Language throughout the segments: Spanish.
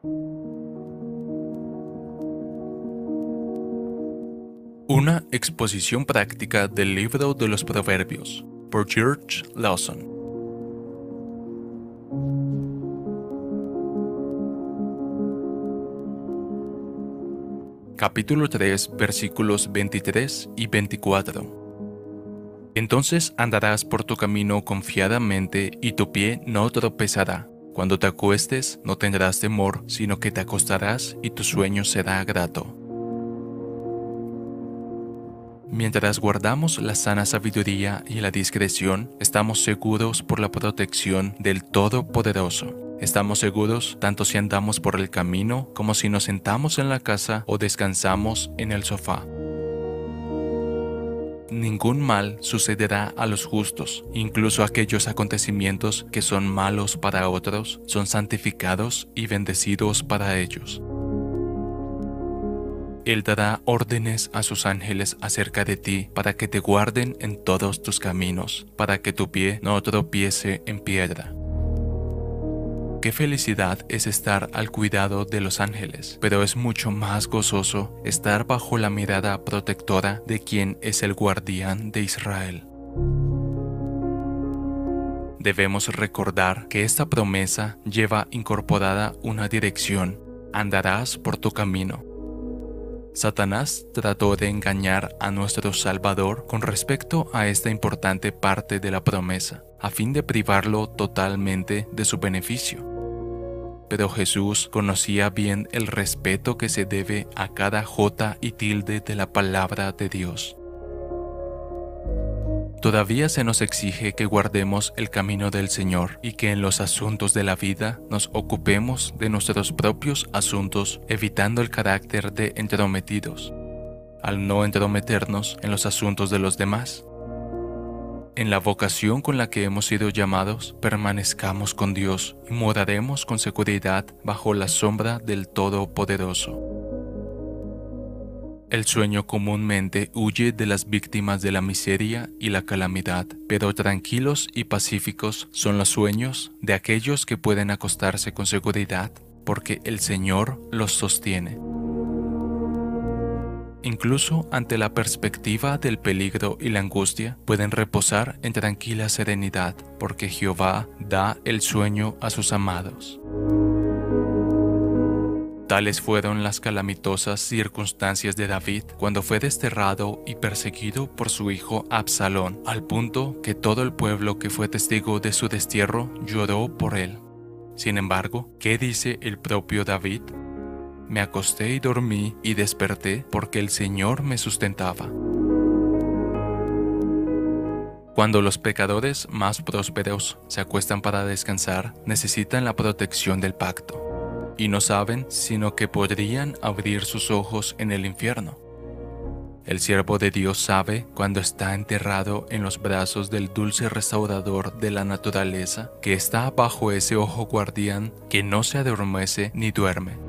Una exposición práctica del libro de los Proverbios por George Lawson. Capítulo 3, versículos 23 y 24. Entonces andarás por tu camino confiadamente y tu pie no tropezará. Cuando te acuestes no tendrás temor, sino que te acostarás y tu sueño será grato. Mientras guardamos la sana sabiduría y la discreción, estamos seguros por la protección del Todopoderoso. Estamos seguros tanto si andamos por el camino como si nos sentamos en la casa o descansamos en el sofá. Ningún mal sucederá a los justos, incluso aquellos acontecimientos que son malos para otros son santificados y bendecidos para ellos. Él dará órdenes a sus ángeles acerca de ti para que te guarden en todos tus caminos, para que tu pie no tropiece en piedra. Qué felicidad es estar al cuidado de los ángeles, pero es mucho más gozoso estar bajo la mirada protectora de quien es el guardián de Israel. Debemos recordar que esta promesa lleva incorporada una dirección, andarás por tu camino. Satanás trató de engañar a nuestro Salvador con respecto a esta importante parte de la promesa, a fin de privarlo totalmente de su beneficio. Pero Jesús conocía bien el respeto que se debe a cada jota y tilde de la palabra de Dios. Todavía se nos exige que guardemos el camino del Señor y que en los asuntos de la vida nos ocupemos de nuestros propios asuntos evitando el carácter de entrometidos, al no entrometernos en los asuntos de los demás. En la vocación con la que hemos sido llamados, permanezcamos con Dios y moraremos con seguridad bajo la sombra del Todopoderoso. El sueño comúnmente huye de las víctimas de la miseria y la calamidad, pero tranquilos y pacíficos son los sueños de aquellos que pueden acostarse con seguridad, porque el Señor los sostiene. Incluso ante la perspectiva del peligro y la angustia, pueden reposar en tranquila serenidad, porque Jehová da el sueño a sus amados. Tales fueron las calamitosas circunstancias de David cuando fue desterrado y perseguido por su hijo Absalón, al punto que todo el pueblo que fue testigo de su destierro lloró por él. Sin embargo, ¿qué dice el propio David? Me acosté y dormí y desperté porque el Señor me sustentaba. Cuando los pecadores más prósperos se acuestan para descansar, necesitan la protección del pacto y no saben sino que podrían abrir sus ojos en el infierno. El siervo de Dios sabe cuando está enterrado en los brazos del dulce restaurador de la naturaleza que está bajo ese ojo guardián que no se adormece ni duerme.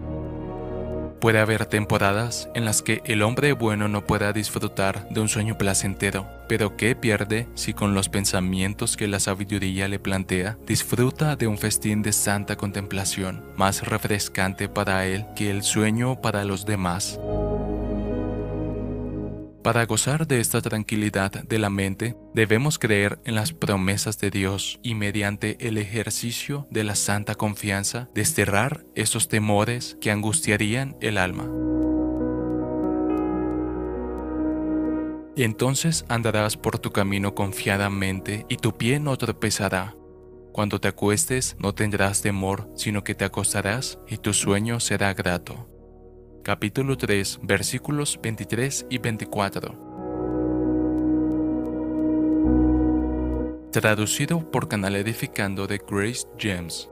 Puede haber temporadas en las que el hombre bueno no pueda disfrutar de un sueño placentero, pero ¿qué pierde si con los pensamientos que la sabiduría le plantea disfruta de un festín de santa contemplación, más refrescante para él que el sueño para los demás? Para gozar de esta tranquilidad de la mente, debemos creer en las promesas de Dios y mediante el ejercicio de la santa confianza desterrar esos temores que angustiarían el alma. Entonces andarás por tu camino confiadamente y tu pie no tropezará. Cuando te acuestes no tendrás temor, sino que te acostarás y tu sueño será grato capítulo 3, versículos 23 y 24. Traducido por Canal Edificando de Grace James.